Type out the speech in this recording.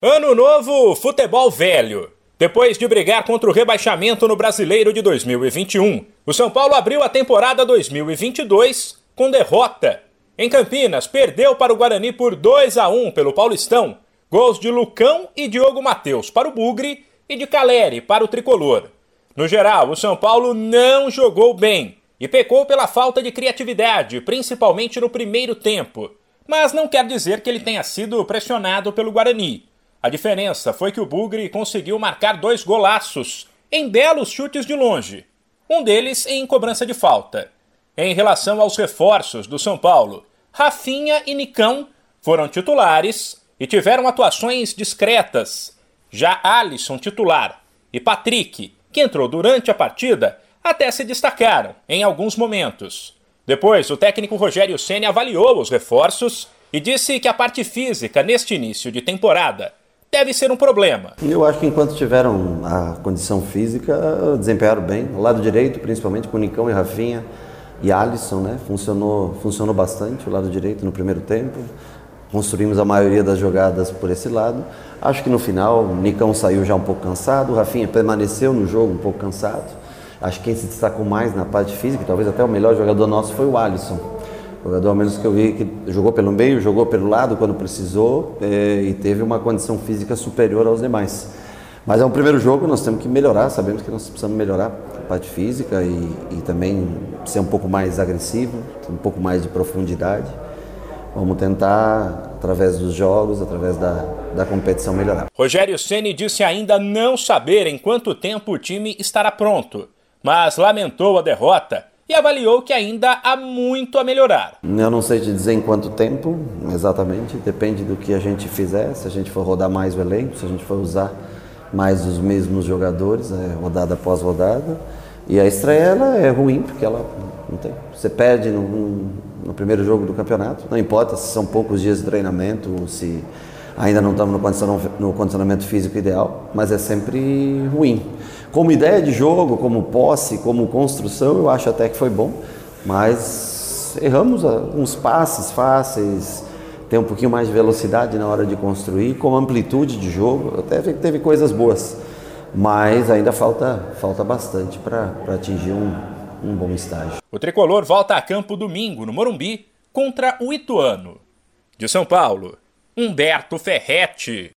Ano novo, futebol velho. Depois de brigar contra o rebaixamento no Brasileiro de 2021, o São Paulo abriu a temporada 2022 com derrota. Em Campinas, perdeu para o Guarani por 2 a 1 pelo Paulistão. Gols de Lucão e Diogo Matheus para o Bugre e de Caleri para o Tricolor. No geral, o São Paulo não jogou bem e pecou pela falta de criatividade, principalmente no primeiro tempo. Mas não quer dizer que ele tenha sido pressionado pelo Guarani. A diferença foi que o Bugre conseguiu marcar dois golaços em belos chutes de longe, um deles em cobrança de falta. Em relação aos reforços do São Paulo, Rafinha e Nicão foram titulares e tiveram atuações discretas. Já Alisson, titular, e Patrick, que entrou durante a partida, até se destacaram em alguns momentos. Depois, o técnico Rogério Ceni avaliou os reforços e disse que a parte física neste início de temporada deve ser um problema. Eu acho que enquanto tiveram a condição física, desempenharam bem. O lado direito, principalmente com Nicão e Rafinha e Alisson, né? Funcionou, funcionou bastante o lado direito no primeiro tempo. Construímos a maioria das jogadas por esse lado. Acho que no final o Nicão saiu já um pouco cansado, o Rafinha permaneceu no jogo um pouco cansado. Acho que quem se destacou mais na parte física, talvez até o melhor jogador nosso, foi o Alisson Jogador, ao menos que eu vi, que jogou pelo meio, jogou pelo lado quando precisou é, e teve uma condição física superior aos demais. Mas é um primeiro jogo, nós temos que melhorar, sabemos que nós precisamos melhorar a parte física e, e também ser um pouco mais agressivo, um pouco mais de profundidade. Vamos tentar, através dos jogos, através da, da competição, melhorar. Rogério Ceni disse ainda não saber em quanto tempo o time estará pronto, mas lamentou a derrota e avaliou que ainda há muito a melhorar. Eu não sei te dizer em quanto tempo, exatamente, depende do que a gente fizer, se a gente for rodar mais o elenco, se a gente for usar mais os mesmos jogadores, é, rodada após rodada. E a estreia é ruim, porque ela não tem. Você perde no, no, primeiro jogo do campeonato, não importa se são poucos dias de treinamento se ainda não estamos no condicionamento físico ideal, mas é sempre ruim. Como ideia de jogo, como posse, como construção, eu acho até que foi bom, mas erramos uns passes fáceis, tem um pouquinho mais de velocidade na hora de construir, com amplitude de jogo, até teve coisas boas, mas ainda falta, falta bastante para atingir um, um bom estágio. O tricolor volta a campo domingo no Morumbi contra o Ituano. De São Paulo, Humberto Ferretti.